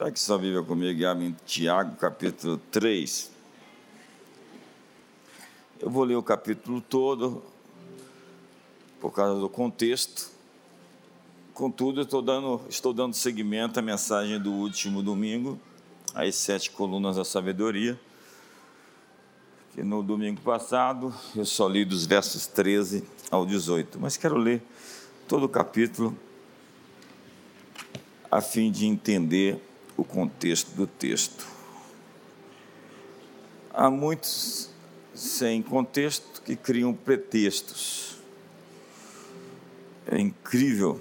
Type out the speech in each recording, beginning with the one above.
Está aqui sua Bíblia comigo e abre em Tiago, capítulo 3. Eu vou ler o capítulo todo, por causa do contexto. Contudo, eu estou dando, estou dando seguimento à mensagem do último domingo, as sete colunas da sabedoria. Que no domingo passado eu só li dos versos 13 ao 18, mas quero ler todo o capítulo a fim de entender o contexto do texto. Há muitos sem contexto que criam pretextos. É incrível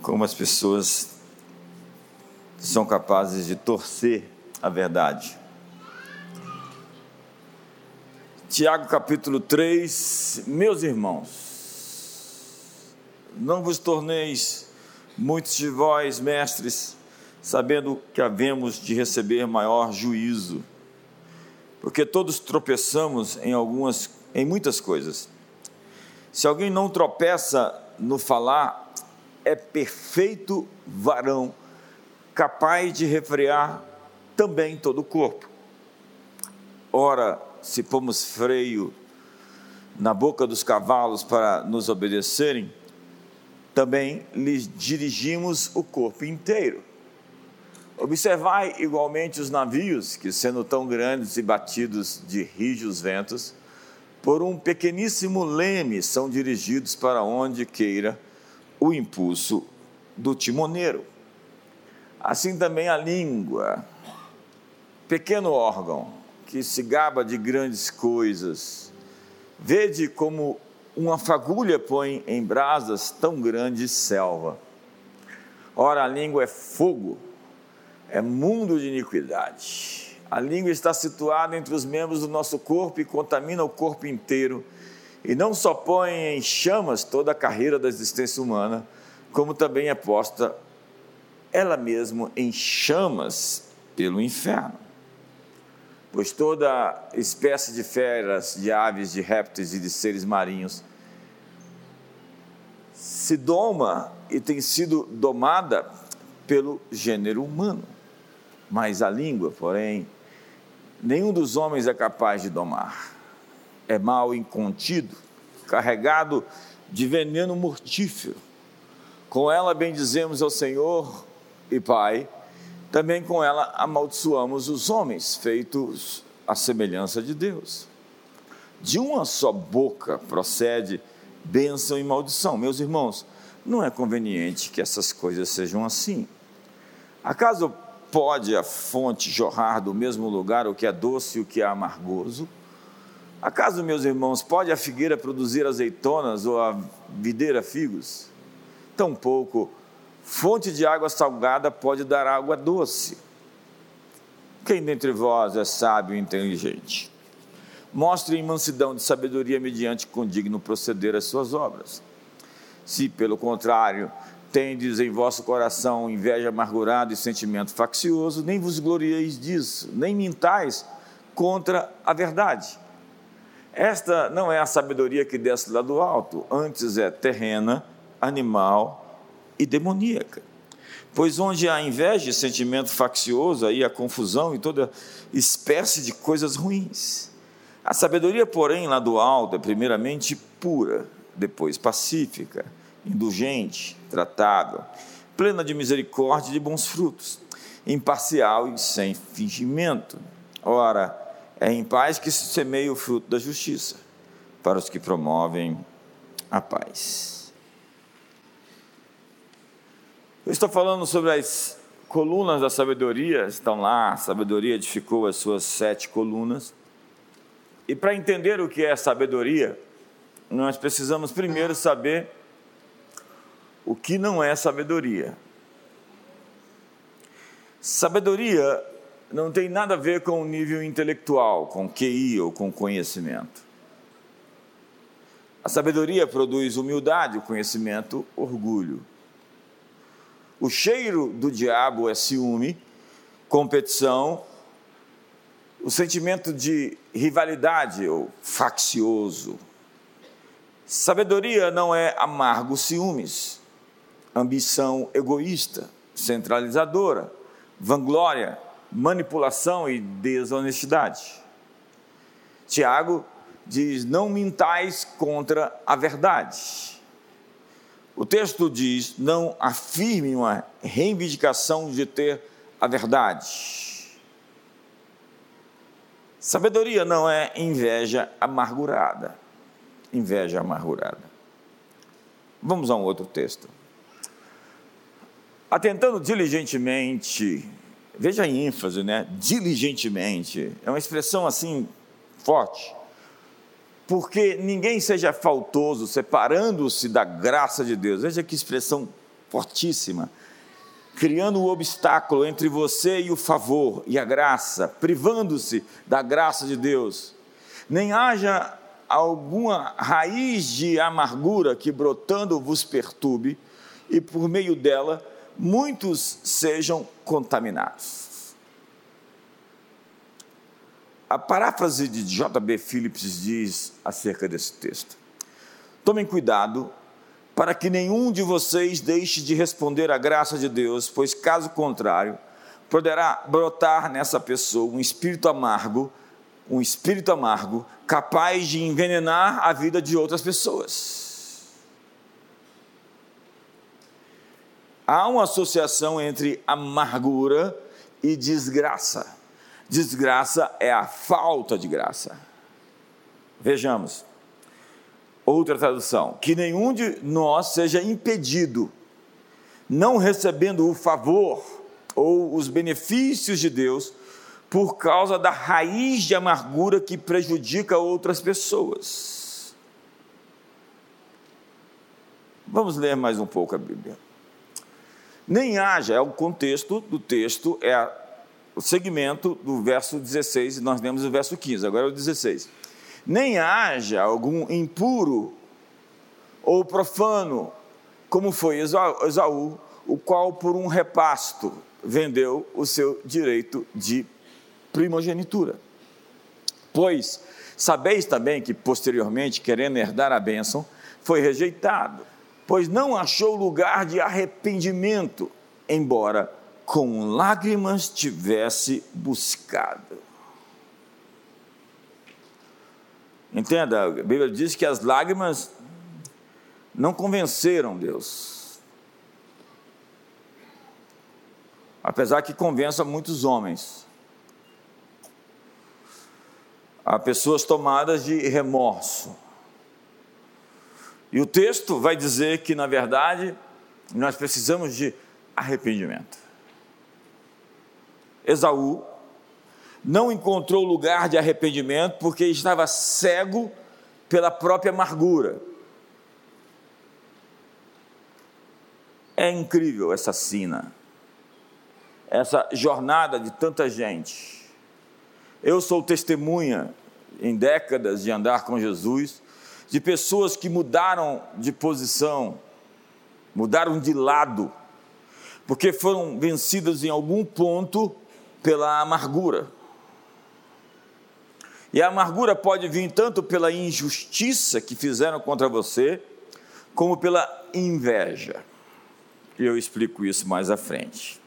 como as pessoas são capazes de torcer a verdade. Tiago capítulo 3, meus irmãos, não vos torneis Muitos de vós, mestres, sabendo que havemos de receber maior juízo, porque todos tropeçamos em algumas, em muitas coisas. Se alguém não tropeça no falar, é perfeito varão, capaz de refrear também todo o corpo. Ora, se pomos freio na boca dos cavalos para nos obedecerem, também lhes dirigimos o corpo inteiro. Observai igualmente os navios, que sendo tão grandes e batidos de rijos ventos, por um pequeníssimo leme são dirigidos para onde queira o impulso do timoneiro. Assim também a língua, pequeno órgão que se gaba de grandes coisas. Vede como uma fagulha põe em brasas tão grande selva. Ora, a língua é fogo, é mundo de iniquidade. A língua está situada entre os membros do nosso corpo e contamina o corpo inteiro, e não só põe em chamas toda a carreira da existência humana, como também é posta ela mesma em chamas pelo inferno pois toda espécie de feras, de aves, de répteis e de seres marinhos se doma e tem sido domada pelo gênero humano. Mas a língua, porém, nenhum dos homens é capaz de domar. É mal incontido, carregado de veneno mortífero. Com ela bendizemos ao Senhor e Pai também com ela amaldiçoamos os homens, feitos à semelhança de Deus. De uma só boca procede bênção e maldição. Meus irmãos, não é conveniente que essas coisas sejam assim. Acaso pode a fonte jorrar do mesmo lugar o que é doce e o que é amargoso? Acaso, meus irmãos, pode a figueira produzir azeitonas ou a videira figos? Tampouco Fonte de água salgada pode dar água doce. Quem dentre vós é sábio e inteligente? Mostre mansidão de sabedoria mediante condigno proceder as suas obras. Se, pelo contrário, tendes em vosso coração inveja amargurada e sentimento faccioso, nem vos glorieis disso, nem mintais contra a verdade. Esta não é a sabedoria que desce lá do alto, antes é terrena, animal e demoníaca. Pois onde há inveja sentimento faccioso, aí há confusão e toda espécie de coisas ruins. A sabedoria, porém, lá do alto é primeiramente pura, depois pacífica, indulgente, tratável, plena de misericórdia e de bons frutos, imparcial e sem fingimento. Ora, é em paz que se semeia o fruto da justiça, para os que promovem a paz. Eu estou falando sobre as colunas da sabedoria, estão lá, a sabedoria edificou as suas sete colunas. E para entender o que é sabedoria, nós precisamos primeiro saber o que não é sabedoria. Sabedoria não tem nada a ver com o nível intelectual, com QI ou com conhecimento. A sabedoria produz humildade, o conhecimento, orgulho. O cheiro do diabo é ciúme, competição, o sentimento de rivalidade ou faccioso. Sabedoria não é amargo ciúmes, ambição egoísta, centralizadora, vanglória, manipulação e desonestidade. Tiago diz: Não mintais contra a verdade. O texto diz: Não afirme uma reivindicação de ter a verdade. Sabedoria não é inveja amargurada. Inveja amargurada. Vamos a um outro texto. Atentando diligentemente, veja a ênfase, né? Diligentemente. É uma expressão assim forte. Porque ninguém seja faltoso, separando-se da graça de Deus. Veja que expressão fortíssima. Criando um obstáculo entre você e o favor e a graça, privando-se da graça de Deus. Nem haja alguma raiz de amargura que brotando vos perturbe, e por meio dela muitos sejam contaminados. A paráfrase de J.B. Phillips diz acerca desse texto: Tomem cuidado para que nenhum de vocês deixe de responder à graça de Deus, pois caso contrário, poderá brotar nessa pessoa um espírito amargo, um espírito amargo capaz de envenenar a vida de outras pessoas. há uma associação entre amargura e desgraça. Desgraça é a falta de graça. Vejamos. Outra tradução: que nenhum de nós seja impedido, não recebendo o favor ou os benefícios de Deus, por causa da raiz de amargura que prejudica outras pessoas. Vamos ler mais um pouco a Bíblia nem haja, é o contexto do texto, é o segmento do verso 16, e nós lemos o verso 15, agora é o 16. Nem haja algum impuro ou profano, como foi Esaú, o qual por um repasto vendeu o seu direito de primogenitura. Pois sabeis também que posteriormente, querendo herdar a bênção, foi rejeitado pois não achou lugar de arrependimento, embora com lágrimas tivesse buscado. Entenda, a Bíblia diz que as lágrimas não convenceram Deus. Apesar que convença muitos homens. Há pessoas tomadas de remorso e o texto vai dizer que, na verdade, nós precisamos de arrependimento. Esaú não encontrou lugar de arrependimento porque estava cego pela própria amargura. É incrível essa cena, essa jornada de tanta gente. Eu sou testemunha em décadas de andar com Jesus de pessoas que mudaram de posição, mudaram de lado, porque foram vencidas em algum ponto pela amargura. E a amargura pode vir tanto pela injustiça que fizeram contra você, como pela inveja. E eu explico isso mais à frente.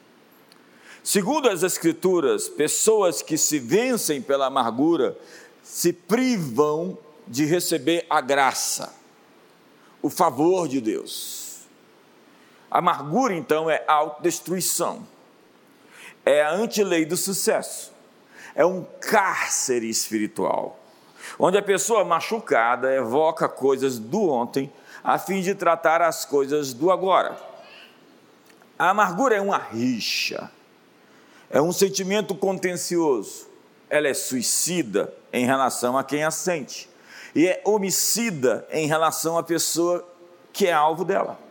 Segundo as Escrituras, pessoas que se vencem pela amargura se privam de receber a graça, o favor de Deus. A amargura, então, é autodestruição, é a antilei do sucesso, é um cárcere espiritual, onde a pessoa machucada evoca coisas do ontem a fim de tratar as coisas do agora. A amargura é uma rixa, é um sentimento contencioso, ela é suicida em relação a quem a sente e é homicida em relação à pessoa que é alvo dela.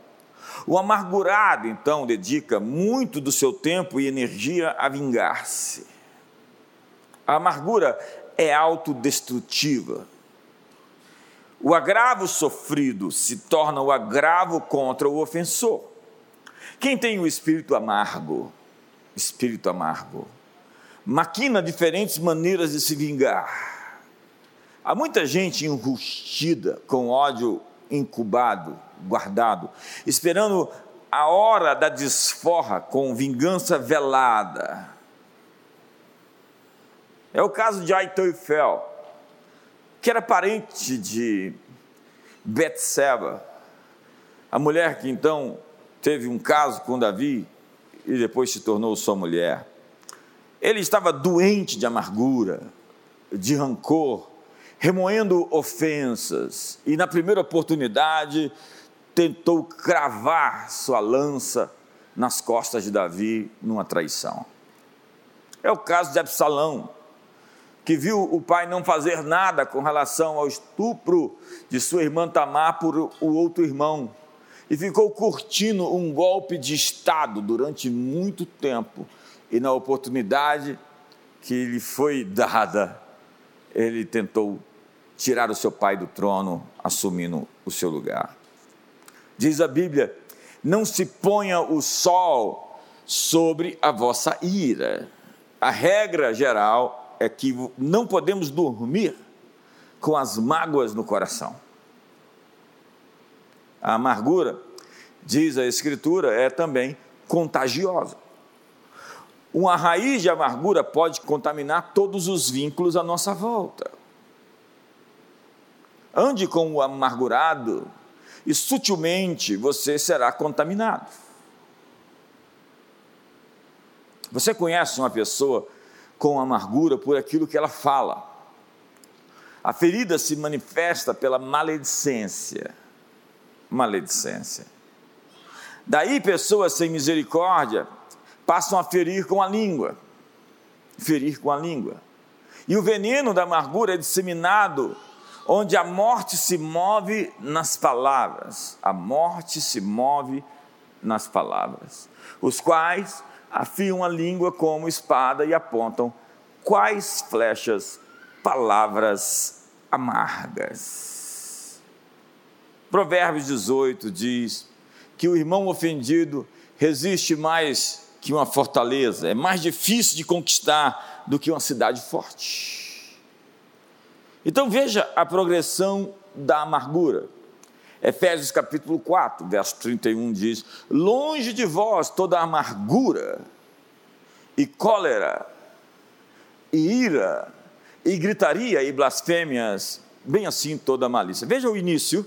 O amargurado, então, dedica muito do seu tempo e energia a vingar-se. A amargura é autodestrutiva. O agravo sofrido se torna o agravo contra o ofensor. Quem tem o espírito amargo, espírito amargo, maquina diferentes maneiras de se vingar Há muita gente enrustida, com ódio incubado, guardado, esperando a hora da desforra com vingança velada. É o caso de Aitoifel, que era parente de Betseba, a mulher que então teve um caso com Davi e depois se tornou sua mulher. Ele estava doente de amargura, de rancor, remoendo ofensas, e na primeira oportunidade tentou cravar sua lança nas costas de Davi numa traição. É o caso de Absalão, que viu o pai não fazer nada com relação ao estupro de sua irmã Tamar por o outro irmão, e ficou curtindo um golpe de Estado durante muito tempo, e na oportunidade que lhe foi dada, ele tentou tirar o seu pai do trono, assumindo o seu lugar. Diz a Bíblia: não se ponha o sol sobre a vossa ira. A regra geral é que não podemos dormir com as mágoas no coração. A amargura, diz a Escritura, é também contagiosa. Uma raiz de amargura pode contaminar todos os vínculos à nossa volta. Ande com o amargurado, e sutilmente você será contaminado. Você conhece uma pessoa com amargura por aquilo que ela fala. A ferida se manifesta pela maledicência. Maledicência. Daí pessoas sem misericórdia passam a ferir com a língua. Ferir com a língua. E o veneno da amargura é disseminado onde a morte se move nas palavras. A morte se move nas palavras, os quais afiam a língua como espada e apontam quais flechas, palavras amargas. Provérbios 18 diz que o irmão ofendido resiste mais que uma fortaleza, é mais difícil de conquistar do que uma cidade forte. Então veja a progressão da amargura. Efésios capítulo 4, verso 31 diz: Longe de vós toda amargura, e cólera, e ira, e gritaria, e blasfêmias, bem assim toda malícia. Veja o início: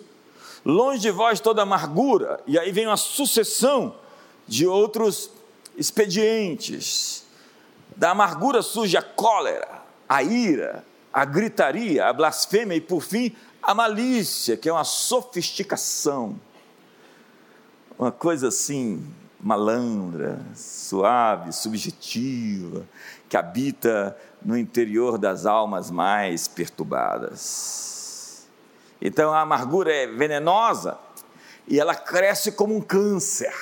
longe de vós toda amargura, e aí vem uma sucessão de outros expedientes. Da amargura surge a cólera, a ira, a gritaria, a blasfêmia e, por fim, a malícia, que é uma sofisticação, uma coisa assim, malandra, suave, subjetiva, que habita no interior das almas mais perturbadas. Então a amargura é venenosa e ela cresce como um câncer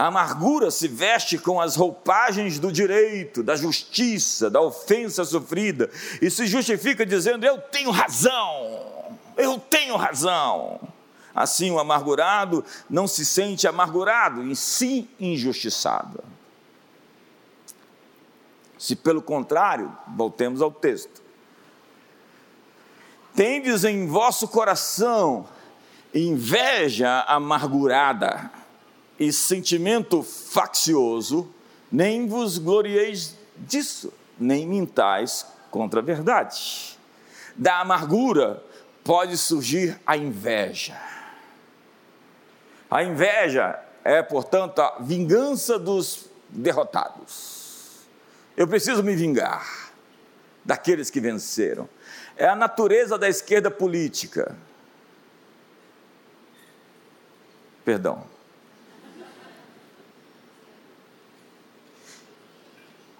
a amargura se veste com as roupagens do direito, da justiça, da ofensa sofrida e se justifica dizendo: Eu tenho razão, eu tenho razão. Assim, o amargurado não se sente amargurado, e sim injustiçado. Se pelo contrário, voltemos ao texto. Tendes em vosso coração inveja amargurada e sentimento faccioso, nem vos glorieis disso, nem mintais contra a verdade. Da amargura pode surgir a inveja. A inveja é, portanto, a vingança dos derrotados. Eu preciso me vingar daqueles que venceram. É a natureza da esquerda política. Perdão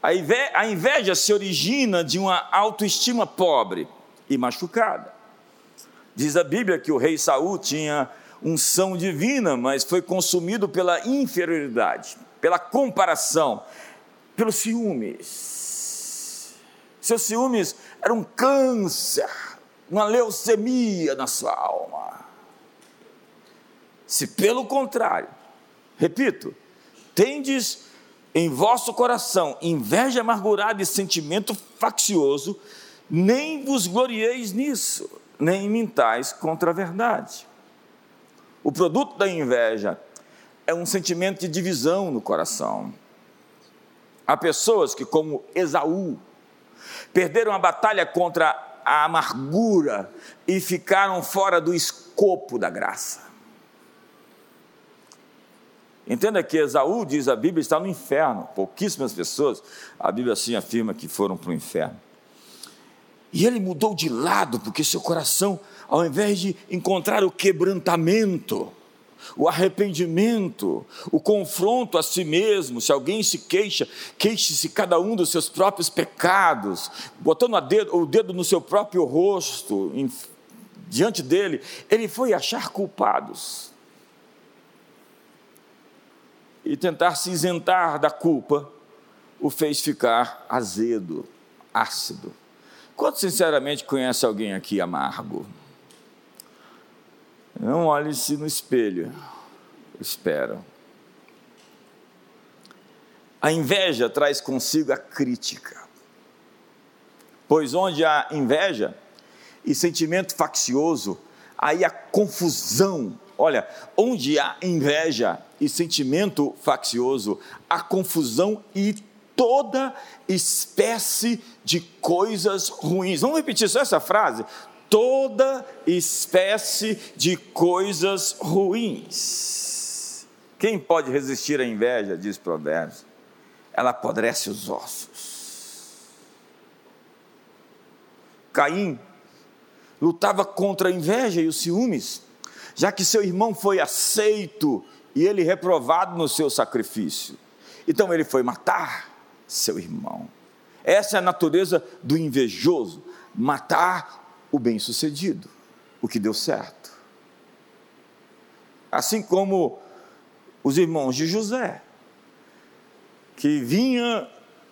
A inveja se origina de uma autoestima pobre e machucada. Diz a Bíblia que o rei Saul tinha unção divina, mas foi consumido pela inferioridade, pela comparação, pelos ciúmes. Seus ciúmes eram um câncer, uma leucemia na sua alma. Se pelo contrário, repito, tendes em vosso coração inveja amargurada e sentimento faccioso, nem vos glorieis nisso, nem mintais contra a verdade. O produto da inveja é um sentimento de divisão no coração. Há pessoas que, como Esaú, perderam a batalha contra a amargura e ficaram fora do escopo da graça. Entenda que Esaú, diz a Bíblia, está no inferno. Pouquíssimas pessoas, a Bíblia assim afirma que foram para o inferno. E ele mudou de lado, porque seu coração, ao invés de encontrar o quebrantamento, o arrependimento, o confronto a si mesmo, se alguém se queixa, queixe-se cada um dos seus próprios pecados, botando dedo, o dedo no seu próprio rosto, em, diante dele, ele foi achar culpados. E tentar se isentar da culpa o fez ficar azedo, ácido. Quanto sinceramente conhece alguém aqui amargo? Não olhe-se no espelho, espera. A inveja traz consigo a crítica, pois onde há inveja e sentimento faccioso, aí há confusão. Olha, onde há inveja e sentimento faccioso, há confusão e toda espécie de coisas ruins. Vamos repetir só essa frase? Toda espécie de coisas ruins. Quem pode resistir à inveja, diz Provérbios? Ela apodrece os ossos. Caim lutava contra a inveja e os ciúmes, já que seu irmão foi aceito e ele reprovado no seu sacrifício. Então ele foi matar seu irmão. Essa é a natureza do invejoso: matar o bem-sucedido, o que deu certo. Assim como os irmãos de José, que vinha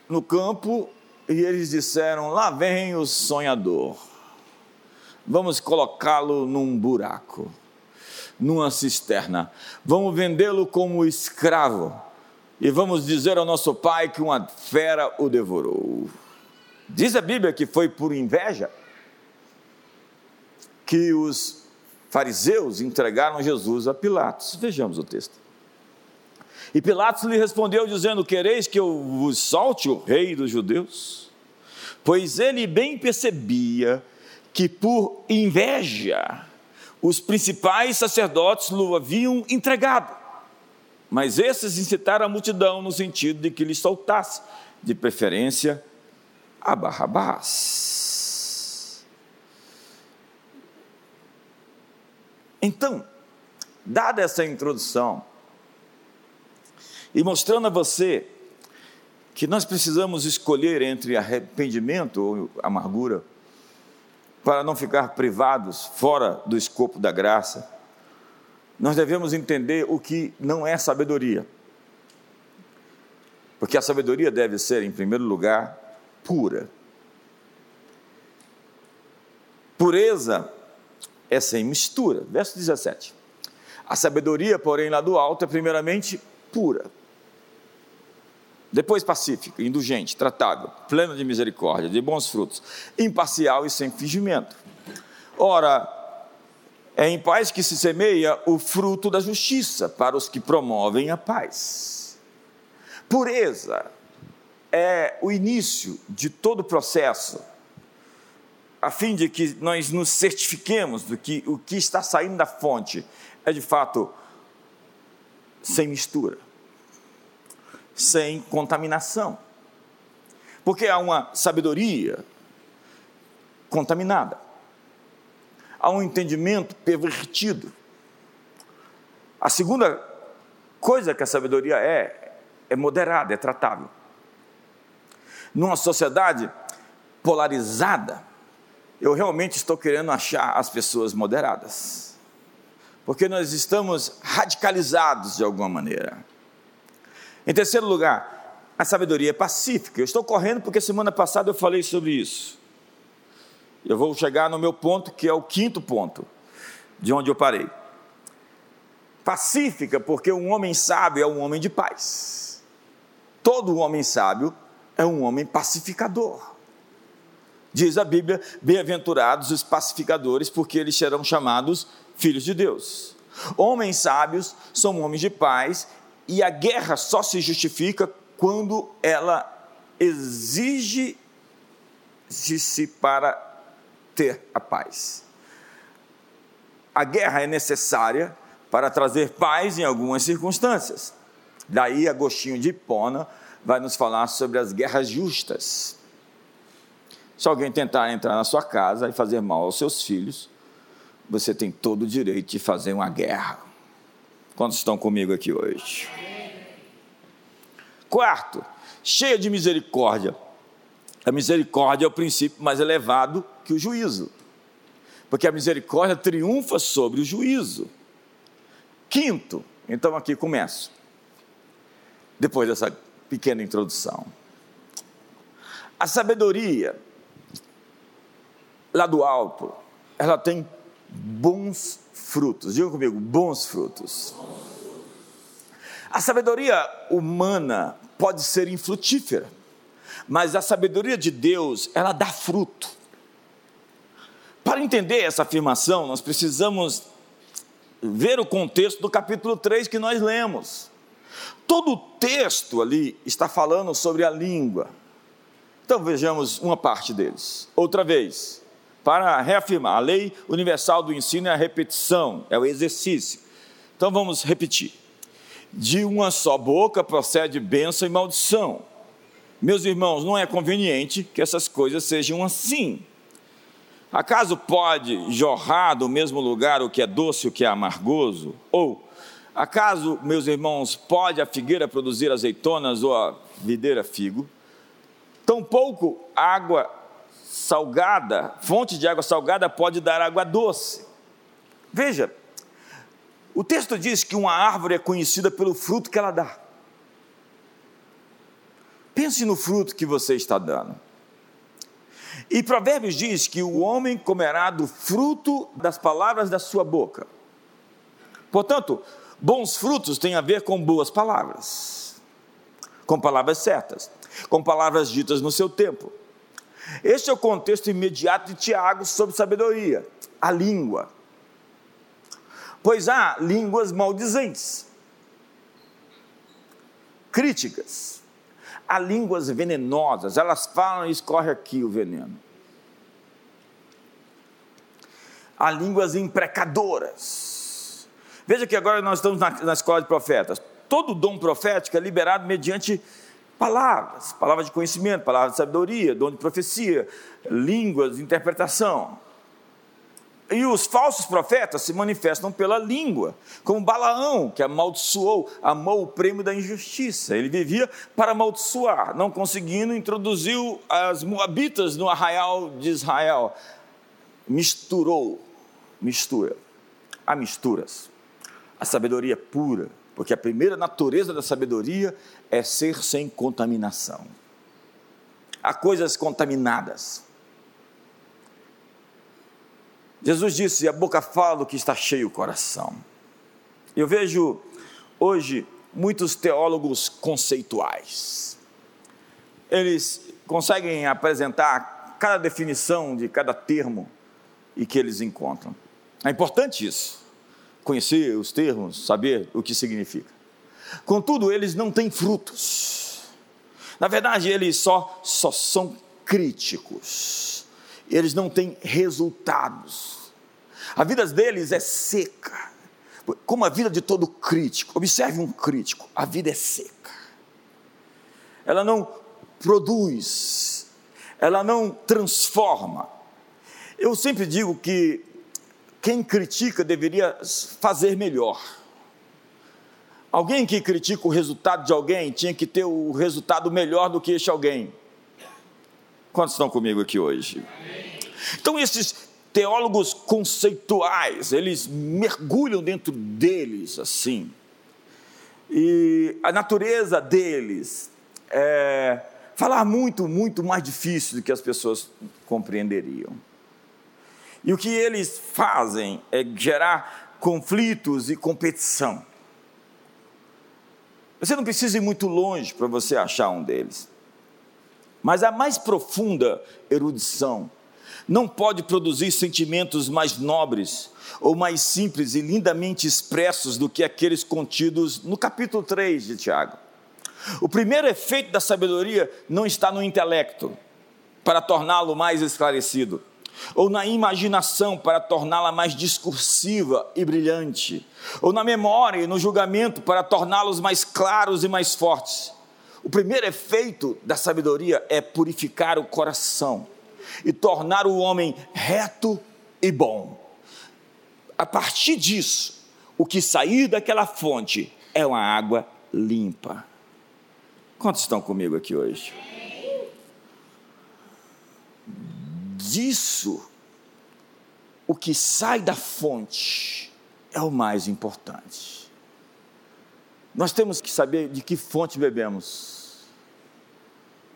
no campo e eles disseram: Lá vem o sonhador, vamos colocá-lo num buraco, numa cisterna, vamos vendê-lo como escravo e vamos dizer ao nosso pai que uma fera o devorou. Diz a Bíblia que foi por inveja que os fariseus entregaram Jesus a Pilatos. Vejamos o texto. E Pilatos lhe respondeu, dizendo: Quereis que eu vos solte o rei dos judeus? Pois ele bem percebia que por inveja os principais sacerdotes o haviam entregado. Mas esses incitaram a multidão no sentido de que lhe soltasse, de preferência, a Barrabás. Então, dada essa introdução, e mostrando a você que nós precisamos escolher entre arrependimento ou amargura, para não ficar privados fora do escopo da graça, nós devemos entender o que não é sabedoria. Porque a sabedoria deve ser, em primeiro lugar, pura. Pureza é sem mistura. Verso 17. A sabedoria, porém, lá do alto é primeiramente pura. Depois pacífica, indulgente, tratável, plena de misericórdia, de bons frutos, imparcial e sem fingimento. Ora, é em paz que se semeia o fruto da justiça para os que promovem a paz. Pureza é o início de todo o processo, a fim de que nós nos certifiquemos do que o que está saindo da fonte é de fato sem mistura, sem contaminação. Porque há uma sabedoria contaminada a um entendimento pervertido. A segunda coisa que a sabedoria é, é moderada, é tratável. Numa sociedade polarizada, eu realmente estou querendo achar as pessoas moderadas, porque nós estamos radicalizados de alguma maneira. Em terceiro lugar, a sabedoria é pacífica. Eu estou correndo porque semana passada eu falei sobre isso. Eu vou chegar no meu ponto, que é o quinto ponto, de onde eu parei. Pacífica, porque um homem sábio é um homem de paz. Todo homem sábio é um homem pacificador. Diz a Bíblia: bem-aventurados os pacificadores, porque eles serão chamados filhos de Deus. Homens sábios são homens de paz, e a guerra só se justifica quando ela exige-se para ter a paz. A guerra é necessária para trazer paz em algumas circunstâncias. Daí Agostinho de Hipona vai nos falar sobre as guerras justas. Se alguém tentar entrar na sua casa e fazer mal aos seus filhos, você tem todo o direito de fazer uma guerra. Quantos estão comigo aqui hoje? Quarto, cheia de misericórdia. A misericórdia é o princípio mais elevado que o juízo, porque a misericórdia triunfa sobre o juízo. Quinto, então aqui começo, depois dessa pequena introdução. A sabedoria, lá do alto, ela tem bons frutos. Diga comigo, bons frutos. A sabedoria humana pode ser infrutífera, mas a sabedoria de Deus, ela dá fruto. Para entender essa afirmação, nós precisamos ver o contexto do capítulo 3 que nós lemos. Todo o texto ali está falando sobre a língua. Então vejamos uma parte deles. Outra vez para reafirmar. A lei universal do ensino é a repetição, é o exercício. Então vamos repetir. De uma só boca procede bênção e maldição. Meus irmãos, não é conveniente que essas coisas sejam assim. Acaso pode jorrar do mesmo lugar o que é doce e o que é amargoso? Ou, acaso, meus irmãos, pode a figueira produzir azeitonas ou a videira figo? Tampouco água salgada, fonte de água salgada pode dar água doce. Veja, o texto diz que uma árvore é conhecida pelo fruto que ela dá. Pense no fruto que você está dando. E Provérbios diz que o homem comerá do fruto das palavras da sua boca. Portanto, bons frutos têm a ver com boas palavras, com palavras certas, com palavras ditas no seu tempo. Este é o contexto imediato de Tiago sobre sabedoria, a língua. Pois há línguas maldizentes, críticas, há línguas venenosas, elas falam e escorre aqui o veneno. Há línguas imprecadoras. Veja que agora nós estamos na, na escola de profetas. Todo dom profético é liberado mediante palavras, palavras de conhecimento, palavras de sabedoria, dom de profecia, línguas, interpretação. E os falsos profetas se manifestam pela língua, como Balaão, que amaldiçoou, amou o prêmio da injustiça. Ele vivia para amaldiçoar, não conseguindo, introduziu as moabitas no arraial de Israel. Misturou, mistura. Há misturas. A sabedoria pura, porque a primeira natureza da sabedoria é ser sem contaminação. Há coisas contaminadas. Jesus disse: a boca fala do que está cheio o coração. Eu vejo hoje muitos teólogos conceituais. Eles conseguem apresentar cada definição de cada termo e que eles encontram. É importante isso conhecer os termos, saber o que significa. Contudo, eles não têm frutos. Na verdade, eles só, só são críticos. Eles não têm resultados. A vida deles é seca. Como a vida de todo crítico. Observe um crítico: a vida é seca. Ela não produz, ela não transforma. Eu sempre digo que quem critica deveria fazer melhor. Alguém que critica o resultado de alguém tinha que ter o resultado melhor do que este alguém. Quantos estão comigo aqui hoje? Então, esses teólogos conceituais, eles mergulham dentro deles assim. E a natureza deles é falar muito, muito mais difícil do que as pessoas compreenderiam. E o que eles fazem é gerar conflitos e competição. Você não precisa ir muito longe para você achar um deles. Mas a mais profunda erudição não pode produzir sentimentos mais nobres ou mais simples e lindamente expressos do que aqueles contidos no capítulo 3 de Tiago. O primeiro efeito da sabedoria não está no intelecto, para torná-lo mais esclarecido, ou na imaginação, para torná-la mais discursiva e brilhante, ou na memória e no julgamento, para torná-los mais claros e mais fortes. O primeiro efeito da sabedoria é purificar o coração e tornar o homem reto e bom. A partir disso, o que sair daquela fonte é uma água limpa. Quantos estão comigo aqui hoje? Disso, o que sai da fonte é o mais importante. Nós temos que saber de que fonte bebemos,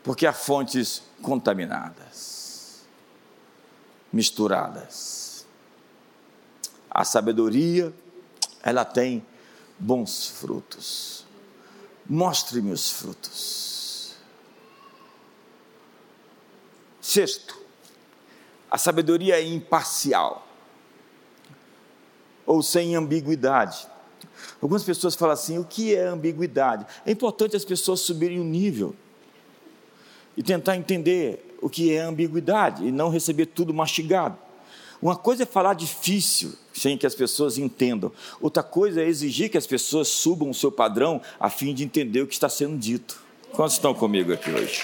porque há fontes contaminadas, misturadas. A sabedoria, ela tem bons frutos mostre-me os frutos. Sexto, a sabedoria é imparcial ou sem ambiguidade. Algumas pessoas falam assim: o que é ambiguidade? É importante as pessoas subirem o nível e tentar entender o que é ambiguidade e não receber tudo mastigado. Uma coisa é falar difícil, sem que as pessoas entendam. Outra coisa é exigir que as pessoas subam o seu padrão a fim de entender o que está sendo dito. Quantos estão comigo aqui hoje?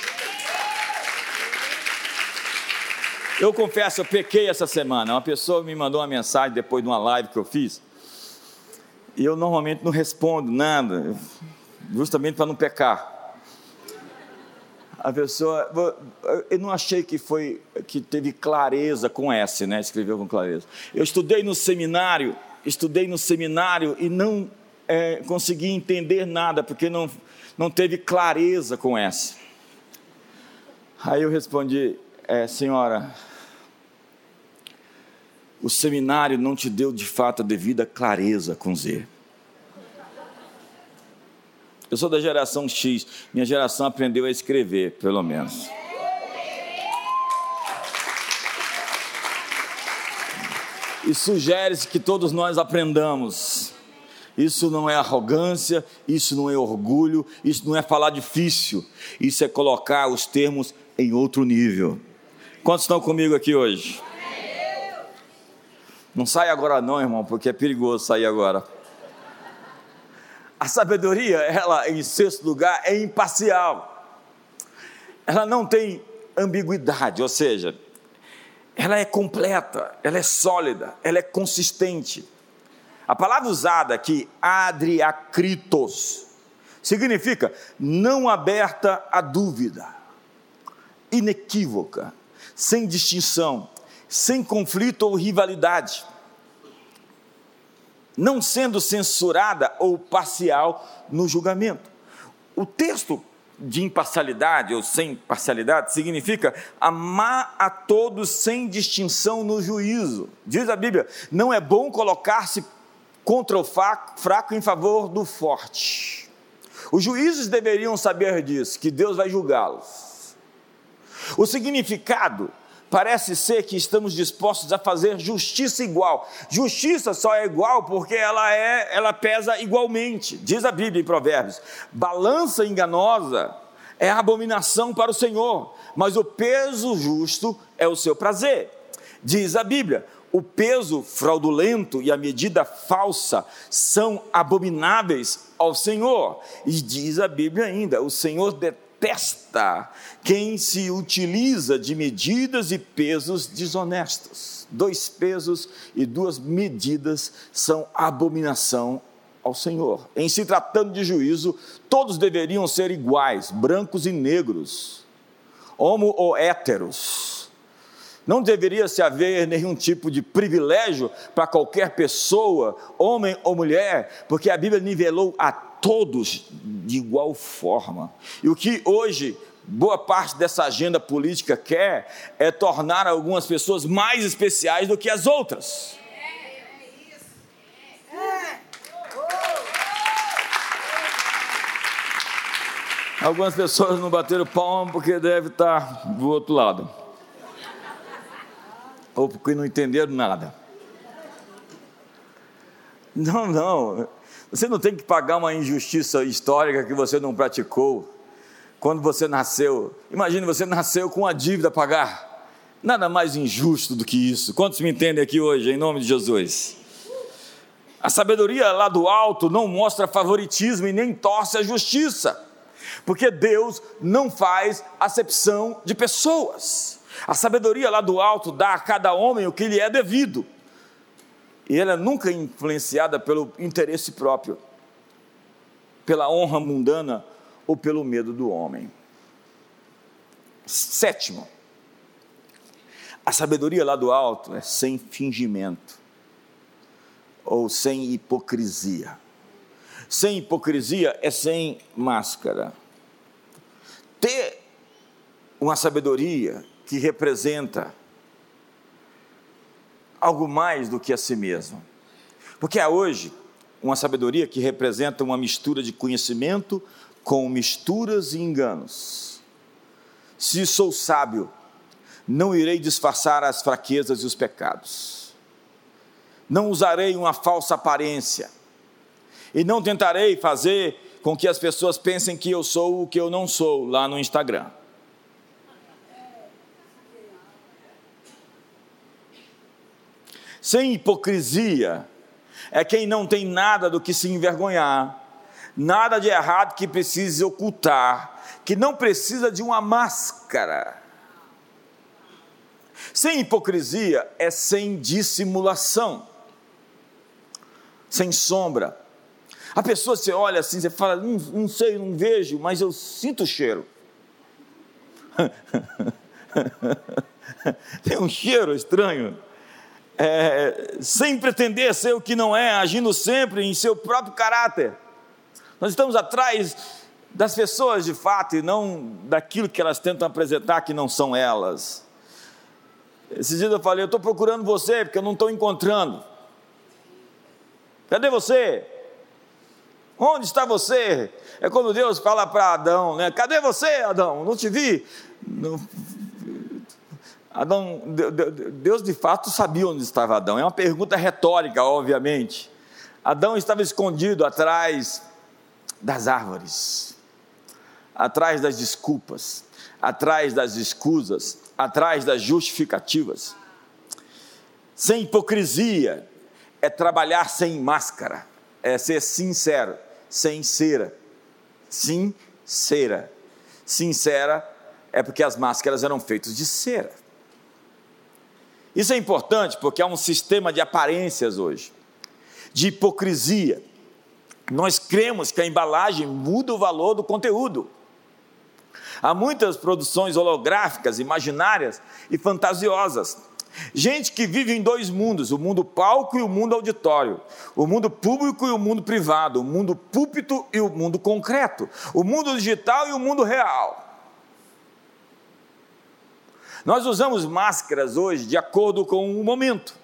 Eu confesso, eu pequei essa semana. Uma pessoa me mandou uma mensagem depois de uma live que eu fiz. E eu normalmente não respondo nada, justamente para não pecar a pessoa, eu não achei que foi que teve clareza com S, né? Escreveu com clareza. Eu estudei no seminário, estudei no seminário e não é, consegui entender nada porque não não teve clareza com S. Aí eu respondi, é, senhora, o seminário não te deu de fato a devida clareza com Z. Eu sou da geração X, minha geração aprendeu a escrever, pelo menos. E sugere-se que todos nós aprendamos. Isso não é arrogância, isso não é orgulho, isso não é falar difícil, isso é colocar os termos em outro nível. Quantos estão comigo aqui hoje? Não sai agora não, irmão, porque é perigoso sair agora. A sabedoria, ela, em sexto lugar, é imparcial. Ela não tem ambiguidade, ou seja, ela é completa, ela é sólida, ela é consistente. A palavra usada aqui, adriacritos, significa não aberta a dúvida, inequívoca, sem distinção, sem conflito ou rivalidade não sendo censurada ou parcial no julgamento. O texto de imparcialidade ou sem parcialidade significa amar a todos sem distinção no juízo. Diz a Bíblia: não é bom colocar-se contra o fraco em favor do forte. Os juízes deveriam saber disso, que Deus vai julgá-los. O significado parece ser que estamos dispostos a fazer justiça igual. Justiça só é igual porque ela é, ela pesa igualmente. Diz a Bíblia em Provérbios: balança enganosa é abominação para o Senhor, mas o peso justo é o seu prazer. Diz a Bíblia: o peso fraudulento e a medida falsa são abomináveis ao Senhor. E diz a Bíblia ainda: o Senhor detesta detesta quem se utiliza de medidas e pesos desonestos. Dois pesos e duas medidas são abominação ao Senhor. Em se tratando de juízo, todos deveriam ser iguais, brancos e negros, homo ou héteros. Não deveria se haver nenhum tipo de privilégio para qualquer pessoa, homem ou mulher, porque a Bíblia nivelou a todos de igual forma. E o que hoje boa parte dessa agenda política quer é tornar algumas pessoas mais especiais do que as outras. Algumas pessoas não bateram palma porque deve estar do outro lado. ou porque não entenderam nada. Não, não. Você não tem que pagar uma injustiça histórica que você não praticou quando você nasceu. Imagine você nasceu com uma dívida a pagar. Nada mais injusto do que isso. Quantos me entendem aqui hoje, em nome de Jesus? A sabedoria lá do alto não mostra favoritismo e nem torce a justiça, porque Deus não faz acepção de pessoas. A sabedoria lá do alto dá a cada homem o que lhe é devido, e ela é nunca influenciada pelo interesse próprio, pela honra mundana ou pelo medo do homem. Sétimo, a sabedoria lá do alto é sem fingimento ou sem hipocrisia. Sem hipocrisia é sem máscara. Ter uma sabedoria que representa algo mais do que a si mesmo. Porque há hoje uma sabedoria que representa uma mistura de conhecimento com misturas e enganos. Se sou sábio, não irei disfarçar as fraquezas e os pecados. Não usarei uma falsa aparência. E não tentarei fazer com que as pessoas pensem que eu sou o que eu não sou lá no Instagram. Sem hipocrisia é quem não tem nada do que se envergonhar nada de errado que precise ocultar, que não precisa de uma máscara. Sem hipocrisia é sem dissimulação, sem sombra. A pessoa se olha assim, você fala, não, não sei, não vejo, mas eu sinto o cheiro. Tem um cheiro estranho. É, sem pretender ser o que não é, agindo sempre em seu próprio caráter. Nós estamos atrás das pessoas de fato e não daquilo que elas tentam apresentar que não são elas. Esses dias eu falei, eu estou procurando você porque eu não estou encontrando. Cadê você? Onde está você? É quando Deus fala para Adão, né? Cadê você, Adão? Não te vi. Não... Adão, Deus de fato sabia onde estava Adão. É uma pergunta retórica, obviamente. Adão estava escondido atrás das árvores, atrás das desculpas, atrás das escusas, atrás das justificativas. Sem hipocrisia é trabalhar sem máscara, é ser sincero, sem cera. Sincera. Sincera é porque as máscaras eram feitas de cera. Isso é importante porque há um sistema de aparências hoje, de hipocrisia. Nós cremos que a embalagem muda o valor do conteúdo. Há muitas produções holográficas, imaginárias e fantasiosas. Gente que vive em dois mundos, o mundo palco e o mundo auditório, o mundo público e o mundo privado, o mundo púlpito e o mundo concreto, o mundo digital e o mundo real. Nós usamos máscaras hoje de acordo com o momento.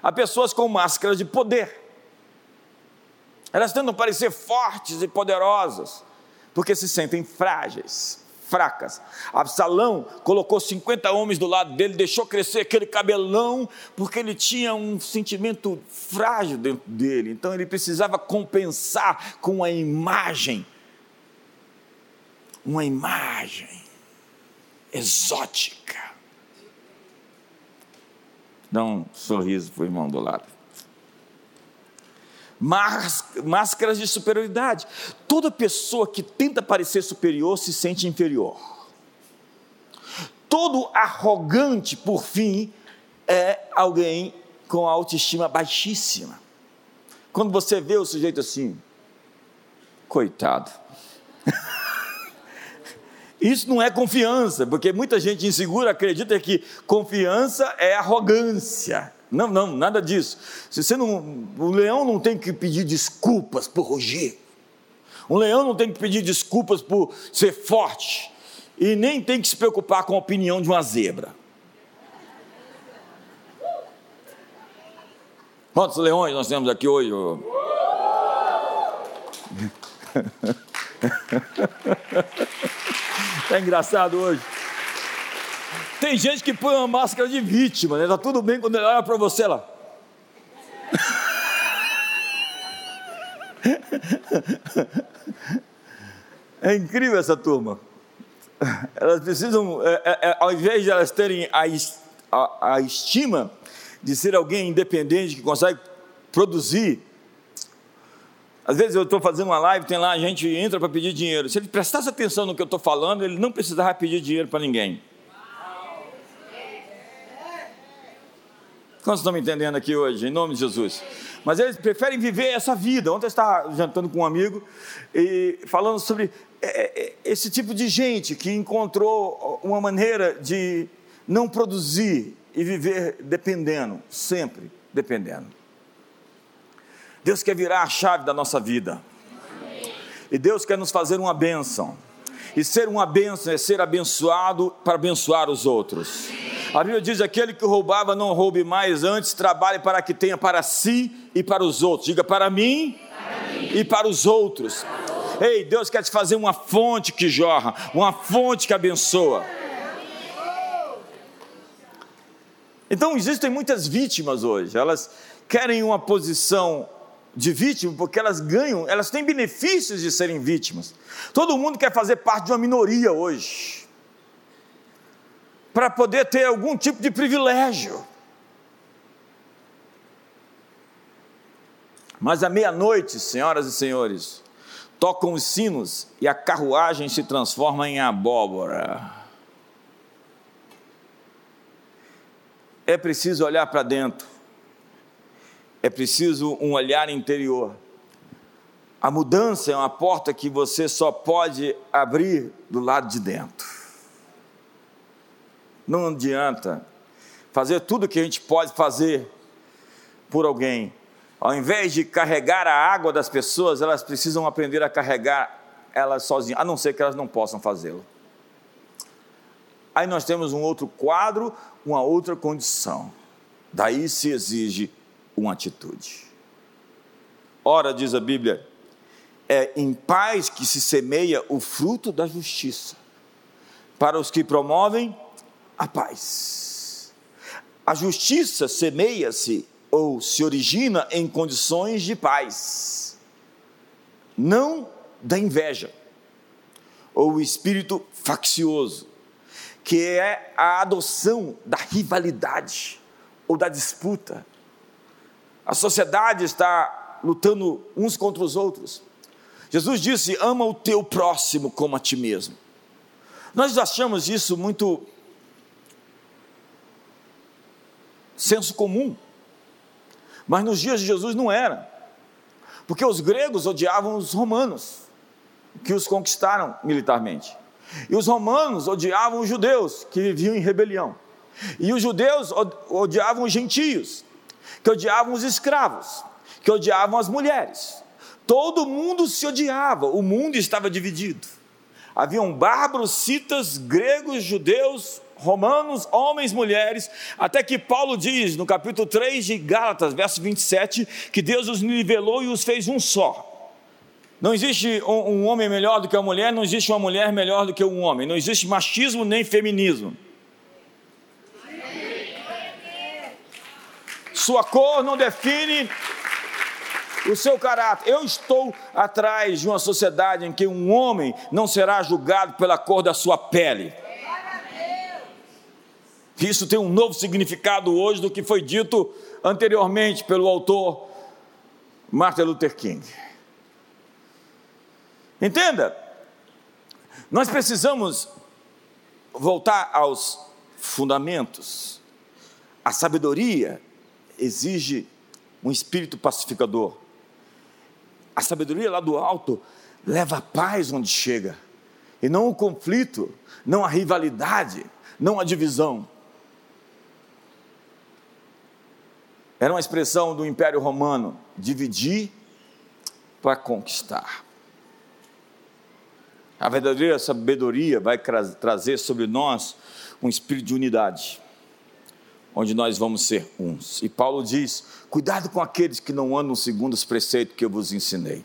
Há pessoas com máscaras de poder elas tentam parecer fortes e poderosas, porque se sentem frágeis, fracas. Absalão colocou 50 homens do lado dele, deixou crescer aquele cabelão, porque ele tinha um sentimento frágil dentro dele. Então ele precisava compensar com a imagem. Uma imagem exótica. Dá um sorriso para o irmão do lado máscaras de superioridade. Toda pessoa que tenta parecer superior se sente inferior. Todo arrogante, por fim, é alguém com autoestima baixíssima. Quando você vê o sujeito assim, coitado. Isso não é confiança, porque muita gente insegura acredita que confiança é arrogância. Não, não, nada disso. Se você não, o leão não tem que pedir desculpas por rugir. Um leão não tem que pedir desculpas por ser forte. E nem tem que se preocupar com a opinião de uma zebra. Quantos leões nós temos aqui hoje? É engraçado hoje. Tem gente que põe uma máscara de vítima, né? Tá tudo bem quando ele olha para você lá. É incrível essa turma. Elas precisam, é, é, é ao invés de elas terem a, a, a estima de ser alguém independente que consegue produzir. Às vezes eu estou fazendo uma live, tem lá, a gente entra para pedir dinheiro. Se ele prestasse atenção no que eu estou falando, ele não precisava pedir dinheiro para ninguém. Quantos estão me entendendo aqui hoje, em nome de Jesus? Mas eles preferem viver essa vida. Ontem eu estava jantando com um amigo e falando sobre é, é, esse tipo de gente que encontrou uma maneira de não produzir e viver dependendo, sempre dependendo. Deus quer virar a chave da nossa vida. E Deus quer nos fazer uma bênção. E ser uma bênção é ser abençoado para abençoar os outros. A Bíblia diz: aquele que roubava, não roube mais, antes trabalhe para que tenha para si e para os outros. Diga para mim, para mim. e para os outros. Ei, Deus quer te fazer uma fonte que jorra, uma fonte que abençoa. Então existem muitas vítimas hoje, elas querem uma posição de vítima porque elas ganham, elas têm benefícios de serem vítimas. Todo mundo quer fazer parte de uma minoria hoje, para poder ter algum tipo de privilégio. Mas à meia-noite, senhoras e senhores, tocam os sinos e a carruagem se transforma em abóbora. É preciso olhar para dentro, é preciso um olhar interior. A mudança é uma porta que você só pode abrir do lado de dentro. Não adianta fazer tudo que a gente pode fazer por alguém, ao invés de carregar a água das pessoas, elas precisam aprender a carregar elas sozinhas, a não ser que elas não possam fazê-lo. Aí nós temos um outro quadro, uma outra condição. Daí se exige uma atitude. Ora, diz a Bíblia, é em paz que se semeia o fruto da justiça, para os que promovem a paz. A justiça semeia-se ou se origina em condições de paz, não da inveja, ou o espírito faccioso, que é a adoção da rivalidade ou da disputa. A sociedade está lutando uns contra os outros. Jesus disse: ama o teu próximo como a ti mesmo. Nós achamos isso muito senso comum. Mas nos dias de Jesus não era. Porque os gregos odiavam os romanos, que os conquistaram militarmente. E os romanos odiavam os judeus, que viviam em rebelião. E os judeus odiavam os gentios, que odiavam os escravos, que odiavam as mulheres. Todo mundo se odiava, o mundo estava dividido. Haviam bárbaros, citas, gregos, judeus, romanos, homens, mulheres, até que Paulo diz no capítulo 3 de Gálatas, verso 27, que Deus os nivelou e os fez um só. Não existe um, um homem melhor do que uma mulher, não existe uma mulher melhor do que um homem, não existe machismo nem feminismo. Sua cor não define o seu caráter. Eu estou atrás de uma sociedade em que um homem não será julgado pela cor da sua pele. Isso tem um novo significado hoje do que foi dito anteriormente pelo autor Martin Luther King. Entenda, nós precisamos voltar aos fundamentos. A sabedoria exige um espírito pacificador. A sabedoria lá do alto leva a paz onde chega, e não o conflito, não a rivalidade, não a divisão. Era uma expressão do Império Romano: dividir para conquistar. A verdadeira sabedoria vai trazer sobre nós um espírito de unidade, onde nós vamos ser uns. E Paulo diz: cuidado com aqueles que não andam segundo os preceitos que eu vos ensinei.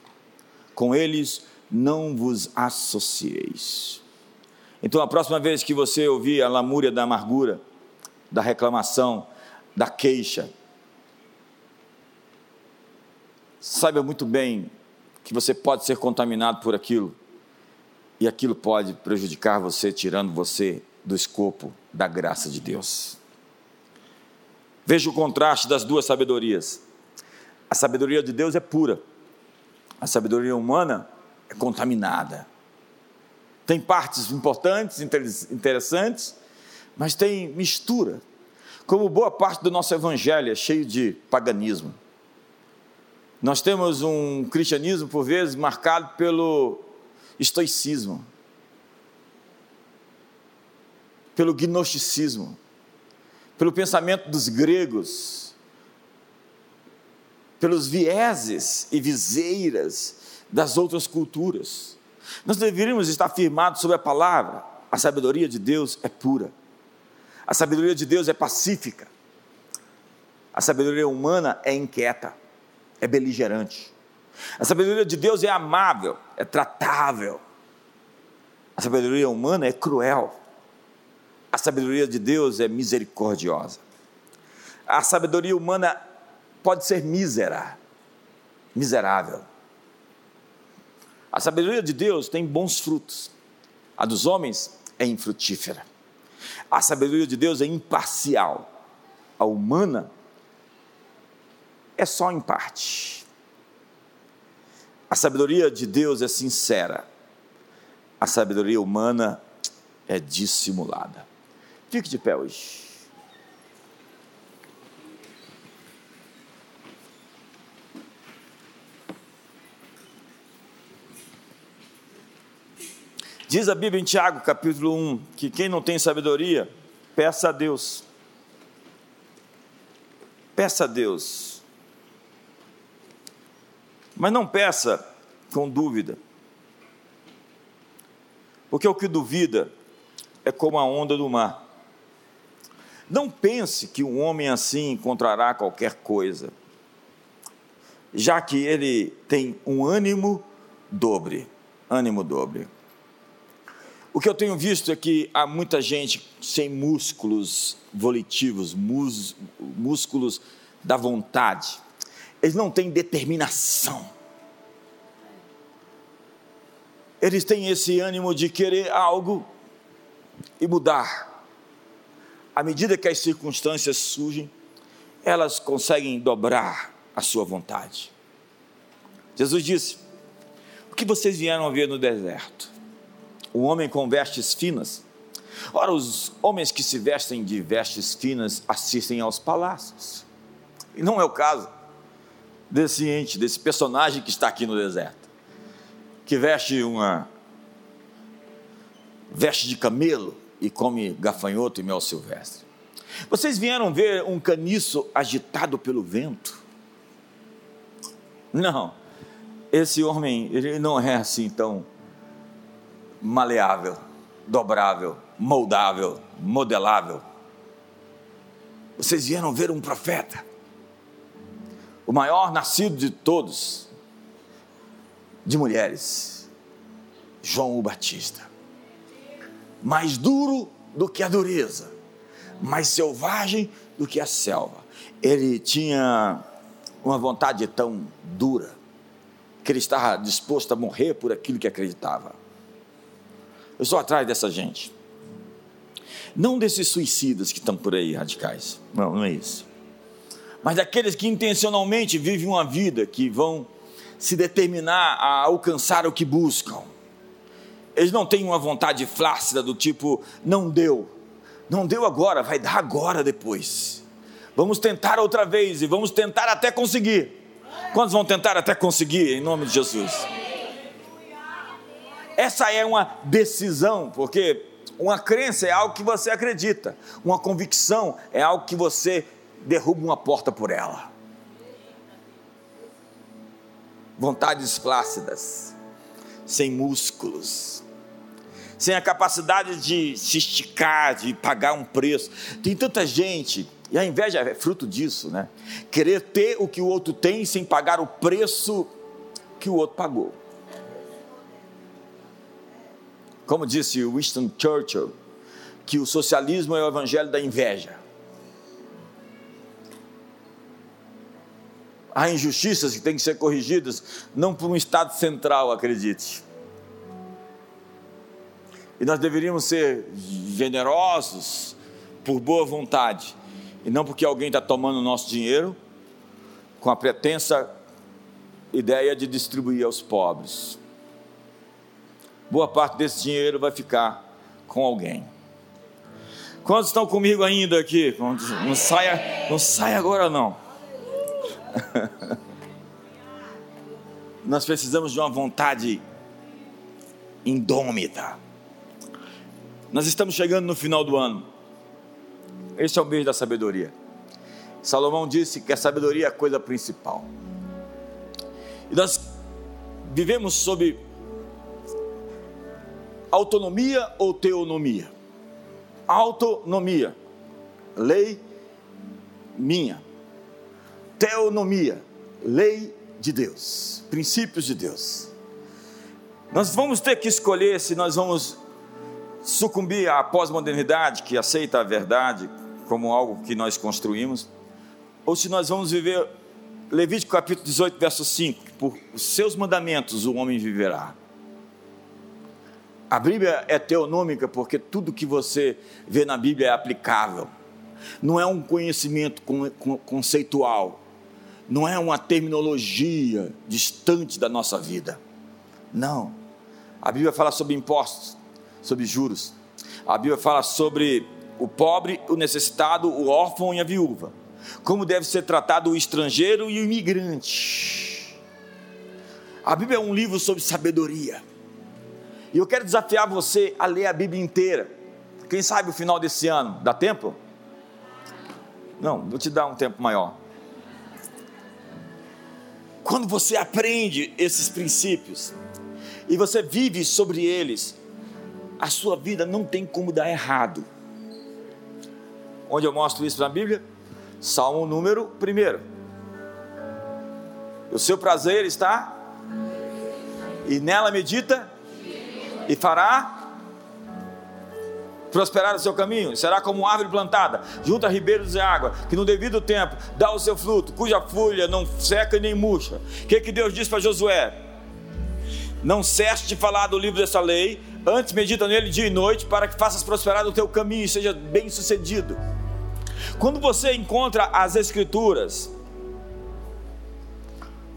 Com eles não vos associeis. Então, a próxima vez que você ouvir a lamúria da amargura, da reclamação, da queixa, saiba muito bem que você pode ser contaminado por aquilo e aquilo pode prejudicar você, tirando você do escopo da graça de Deus. Veja o contraste das duas sabedorias. A sabedoria de Deus é pura, a sabedoria humana é contaminada. Tem partes importantes, interessantes, mas tem mistura. Como boa parte do nosso evangelho é cheio de paganismo. Nós temos um cristianismo, por vezes, marcado pelo estoicismo, pelo gnosticismo, pelo pensamento dos gregos, pelos vieses e viseiras das outras culturas. Nós deveríamos estar firmados sobre a palavra. A sabedoria de Deus é pura. A sabedoria de Deus é pacífica. A sabedoria humana é inquieta, é beligerante. A sabedoria de Deus é amável, é tratável. A sabedoria humana é cruel. A sabedoria de Deus é misericordiosa. A sabedoria humana pode ser mísera, miserável. A sabedoria de Deus tem bons frutos. A dos homens é infrutífera. A sabedoria de Deus é imparcial. A humana é só em parte. A sabedoria de Deus é sincera. A sabedoria humana é dissimulada. Fique de pé hoje. Diz a Bíblia em Tiago, capítulo 1, que quem não tem sabedoria, peça a Deus. Peça a Deus. Mas não peça com dúvida. Porque o que duvida é como a onda do mar. Não pense que um homem assim encontrará qualquer coisa, já que ele tem um ânimo dobre. Ânimo dobre. O que eu tenho visto é que há muita gente sem músculos volitivos, mus, músculos da vontade. Eles não têm determinação. Eles têm esse ânimo de querer algo e mudar. À medida que as circunstâncias surgem, elas conseguem dobrar a sua vontade. Jesus disse: O que vocês vieram ver no deserto? o homem com vestes finas. Ora, os homens que se vestem de vestes finas assistem aos palácios. E não é o caso desse ente, desse personagem que está aqui no deserto, que veste uma veste de camelo e come gafanhoto e mel silvestre. Vocês vieram ver um caniço agitado pelo vento? Não, esse homem ele não é assim tão maleável, dobrável, moldável, modelável. Vocês vieram ver um profeta, o maior nascido de todos, de mulheres, João o Batista. Mais duro do que a dureza, mais selvagem do que a selva. Ele tinha uma vontade tão dura que ele estava disposto a morrer por aquilo que acreditava. Eu estou atrás dessa gente. Não desses suicidas que estão por aí, radicais. Não, não é isso. Mas daqueles que intencionalmente vivem uma vida que vão se determinar a alcançar o que buscam. Eles não têm uma vontade flácida do tipo, não deu. Não deu agora, vai dar agora depois. Vamos tentar outra vez e vamos tentar até conseguir. Quantos vão tentar até conseguir, em nome de Jesus? Essa é uma decisão, porque uma crença é algo que você acredita, uma convicção é algo que você derruba uma porta por ela. Vontades flácidas, sem músculos, sem a capacidade de se esticar, de pagar um preço. Tem tanta gente, e a inveja é fruto disso, né? Querer ter o que o outro tem sem pagar o preço que o outro pagou. Como disse Winston Churchill, que o socialismo é o evangelho da inveja. Há injustiças que têm que ser corrigidas, não por um Estado central, acredite. E nós deveríamos ser generosos por boa vontade, e não porque alguém está tomando o nosso dinheiro com a pretensa ideia de distribuir aos pobres. Boa parte desse dinheiro vai ficar com alguém. Quantos estão comigo ainda aqui? Não saia, não saia agora não. Nós precisamos de uma vontade indômita. Nós estamos chegando no final do ano. Esse é o mês da sabedoria. Salomão disse que a sabedoria é a coisa principal. E nós vivemos sob autonomia ou teonomia? Autonomia, lei minha. Teonomia, lei de Deus, princípios de Deus. Nós vamos ter que escolher se nós vamos sucumbir à pós-modernidade que aceita a verdade como algo que nós construímos, ou se nós vamos viver Levítico capítulo 18, verso 5: Por seus mandamentos o homem viverá. A Bíblia é teonômica porque tudo que você vê na Bíblia é aplicável. Não é um conhecimento conceitual, não é uma terminologia distante da nossa vida. Não. A Bíblia fala sobre impostos, sobre juros. A Bíblia fala sobre o pobre, o necessitado, o órfão e a viúva. Como deve ser tratado o estrangeiro e o imigrante. A Bíblia é um livro sobre sabedoria. E eu quero desafiar você a ler a Bíblia inteira. Quem sabe o final desse ano? Dá tempo? Não, vou te dar um tempo maior. Quando você aprende esses princípios e você vive sobre eles, a sua vida não tem como dar errado. Onde eu mostro isso na Bíblia? Salmo número 1. O seu prazer está e nela medita e fará prosperar o seu caminho, será como árvore plantada, junto a ribeiros de água, que no devido tempo dá o seu fruto, cuja folha não seca nem murcha. O que, que Deus diz para Josué? Não cesse de falar do livro dessa lei, antes medita nele dia e noite, para que faças prosperar o teu caminho e seja bem sucedido. Quando você encontra as Escrituras,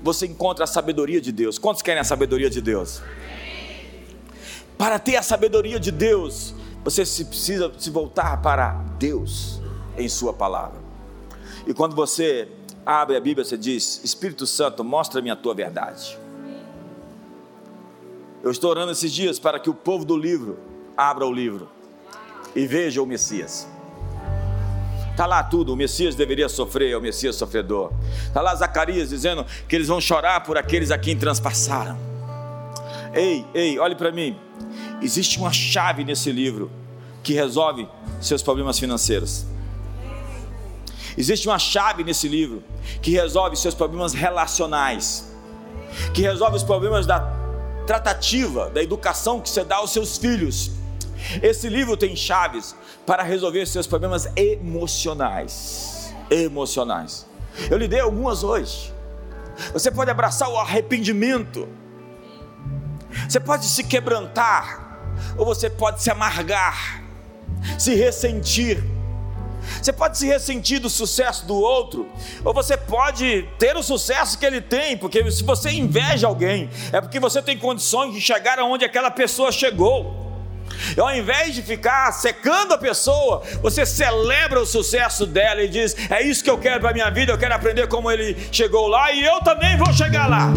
você encontra a sabedoria de Deus. Quantos querem a sabedoria de Deus? Para ter a sabedoria de Deus, você precisa se voltar para Deus em Sua palavra. E quando você abre a Bíblia, você diz: Espírito Santo, mostra-me a tua verdade. Eu estou orando esses dias para que o povo do livro abra o livro e veja o Messias. Está lá tudo, o Messias deveria sofrer, é o Messias sofredor. Está lá Zacarias dizendo que eles vão chorar por aqueles a quem transpassaram. Ei, ei, olhe para mim. Existe uma chave nesse livro que resolve seus problemas financeiros. Existe uma chave nesse livro que resolve seus problemas relacionais, que resolve os problemas da tratativa, da educação que você dá aos seus filhos. Esse livro tem chaves para resolver seus problemas emocionais. Emocionais. Eu lhe dei algumas hoje. Você pode abraçar o arrependimento você pode se quebrantar, ou você pode se amargar, se ressentir. Você pode se ressentir do sucesso do outro, ou você pode ter o sucesso que ele tem, porque se você inveja alguém, é porque você tem condições de chegar aonde aquela pessoa chegou. E ao invés de ficar secando a pessoa, você celebra o sucesso dela e diz: É isso que eu quero para minha vida, eu quero aprender como ele chegou lá e eu também vou chegar lá.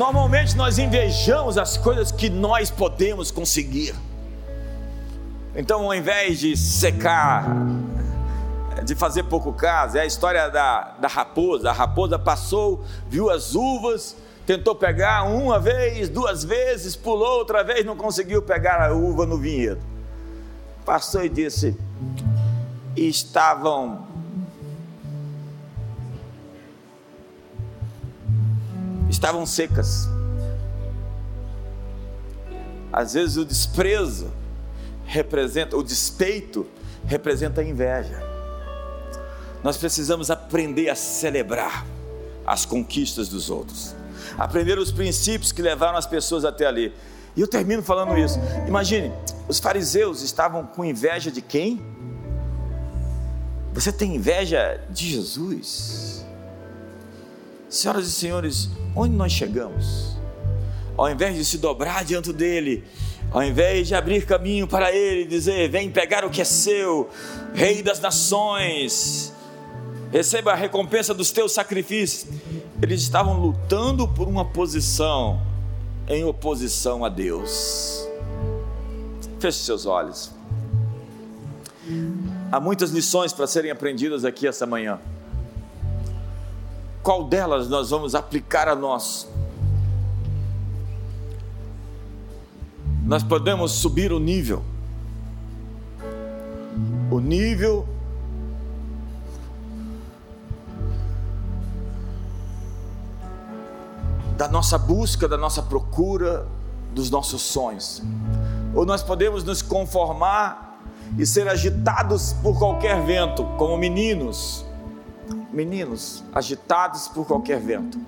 Normalmente nós invejamos as coisas que nós podemos conseguir. Então, ao invés de secar, de fazer pouco caso, é a história da, da raposa. A raposa passou, viu as uvas, tentou pegar uma vez, duas vezes, pulou outra vez, não conseguiu pegar a uva no vinhedo. Passou e disse: estavam estavam secas. Às vezes o desprezo representa, o despeito representa a inveja. Nós precisamos aprender a celebrar as conquistas dos outros, aprender os princípios que levaram as pessoas até ali. E eu termino falando isso. Imagine, os fariseus estavam com inveja de quem? Você tem inveja de Jesus? Senhoras e senhores, onde nós chegamos? Ao invés de se dobrar diante dele, ao invés de abrir caminho para ele, dizer: Vem pegar o que é seu, Rei das nações, receba a recompensa dos teus sacrifícios. Eles estavam lutando por uma posição em oposição a Deus. Feche seus olhos. Há muitas lições para serem aprendidas aqui essa manhã. Qual delas nós vamos aplicar a nós? Nós podemos subir o nível. O nível da nossa busca, da nossa procura, dos nossos sonhos. Ou nós podemos nos conformar e ser agitados por qualquer vento, como meninos, meninos agitados por qualquer vento.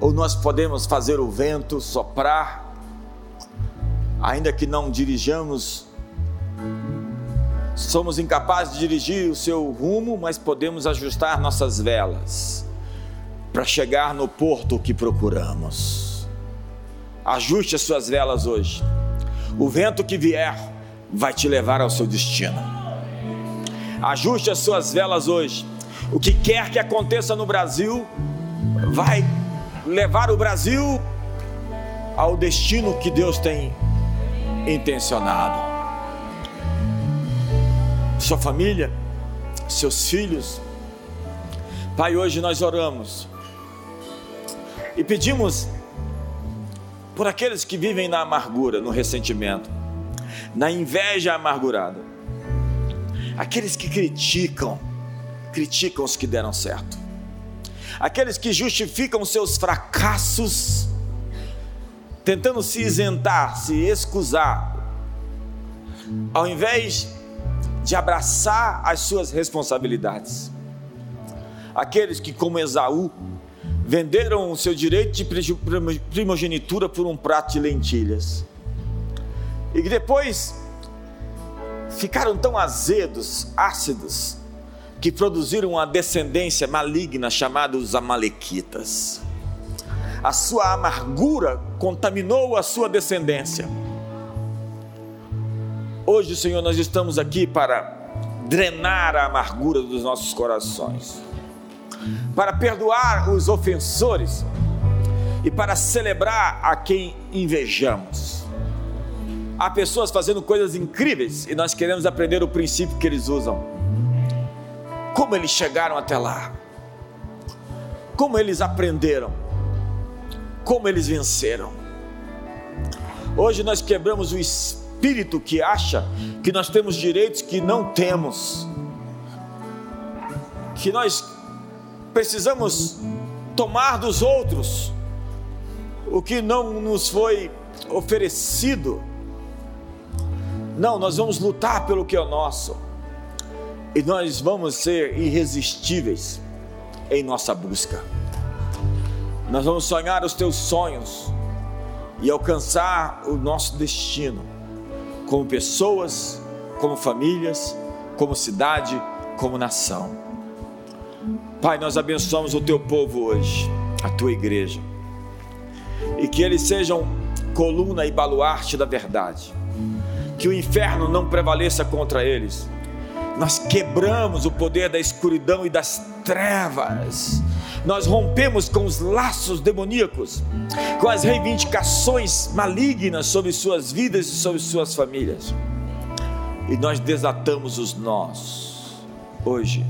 Ou nós podemos fazer o vento soprar, ainda que não dirijamos, somos incapazes de dirigir o seu rumo, mas podemos ajustar nossas velas para chegar no porto que procuramos. Ajuste as suas velas hoje. O vento que vier vai te levar ao seu destino. Ajuste as suas velas hoje. O que quer que aconteça no Brasil vai levar o Brasil ao destino que Deus tem intencionado. Sua família, seus filhos. Pai, hoje nós oramos e pedimos por aqueles que vivem na amargura, no ressentimento, na inveja amargurada, aqueles que criticam, criticam os que deram certo, aqueles que justificam seus fracassos, tentando se isentar, se excusar, ao invés de abraçar as suas responsabilidades. Aqueles que, como Esaú, venderam o seu direito de primogenitura por um prato de lentilhas. E que depois ficaram tão azedos, ácidos, que produziram uma descendência maligna chamada os Amalequitas. A sua amargura contaminou a sua descendência. Hoje, Senhor, nós estamos aqui para drenar a amargura dos nossos corações para perdoar os ofensores e para celebrar a quem invejamos. Há pessoas fazendo coisas incríveis e nós queremos aprender o princípio que eles usam. Como eles chegaram até lá? Como eles aprenderam? Como eles venceram? Hoje nós quebramos o espírito que acha que nós temos direitos que não temos. Que nós precisamos tomar dos outros o que não nos foi oferecido. Não, nós vamos lutar pelo que é nosso. E nós vamos ser irresistíveis em nossa busca. Nós vamos sonhar os teus sonhos e alcançar o nosso destino, como pessoas, como famílias, como cidade, como nação. Pai, nós abençoamos o teu povo hoje, a tua igreja, e que eles sejam coluna e baluarte da verdade, que o inferno não prevaleça contra eles. Nós quebramos o poder da escuridão e das trevas, nós rompemos com os laços demoníacos, com as reivindicações malignas sobre suas vidas e sobre suas famílias, e nós desatamos os nós hoje.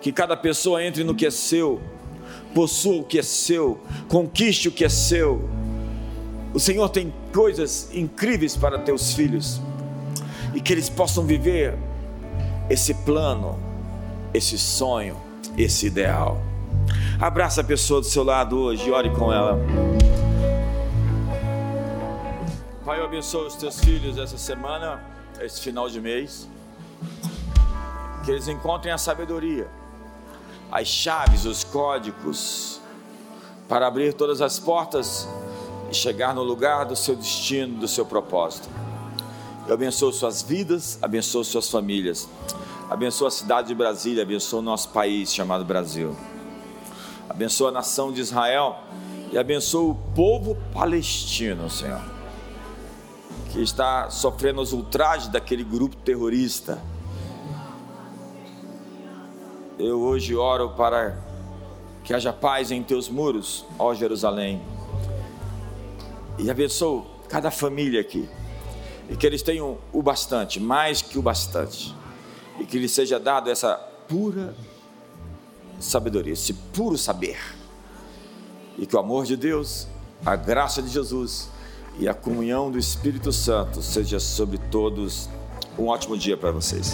Que cada pessoa entre no que é seu, possua o que é seu, conquiste o que é seu. O Senhor tem coisas incríveis para teus filhos e que eles possam viver esse plano, esse sonho, esse ideal. Abraça a pessoa do seu lado hoje e ore com ela. Pai, eu abençoo os teus filhos essa semana, esse final de mês. Que eles encontrem a sabedoria, as chaves, os códigos, para abrir todas as portas e chegar no lugar do seu destino, do seu propósito. Eu abençoo suas vidas, abençoo suas famílias, abençoo a cidade de Brasília, abençoo o nosso país chamado Brasil, abençoo a nação de Israel e abençoo o povo palestino, Senhor, que está sofrendo os ultrajes daquele grupo terrorista. Eu hoje oro para que haja paz em teus muros, ó Jerusalém e abençoo cada família aqui. E que eles tenham o bastante, mais que o bastante. E que lhes seja dado essa pura sabedoria, esse puro saber. E que o amor de Deus, a graça de Jesus e a comunhão do Espírito Santo seja sobre todos. Um ótimo dia para vocês.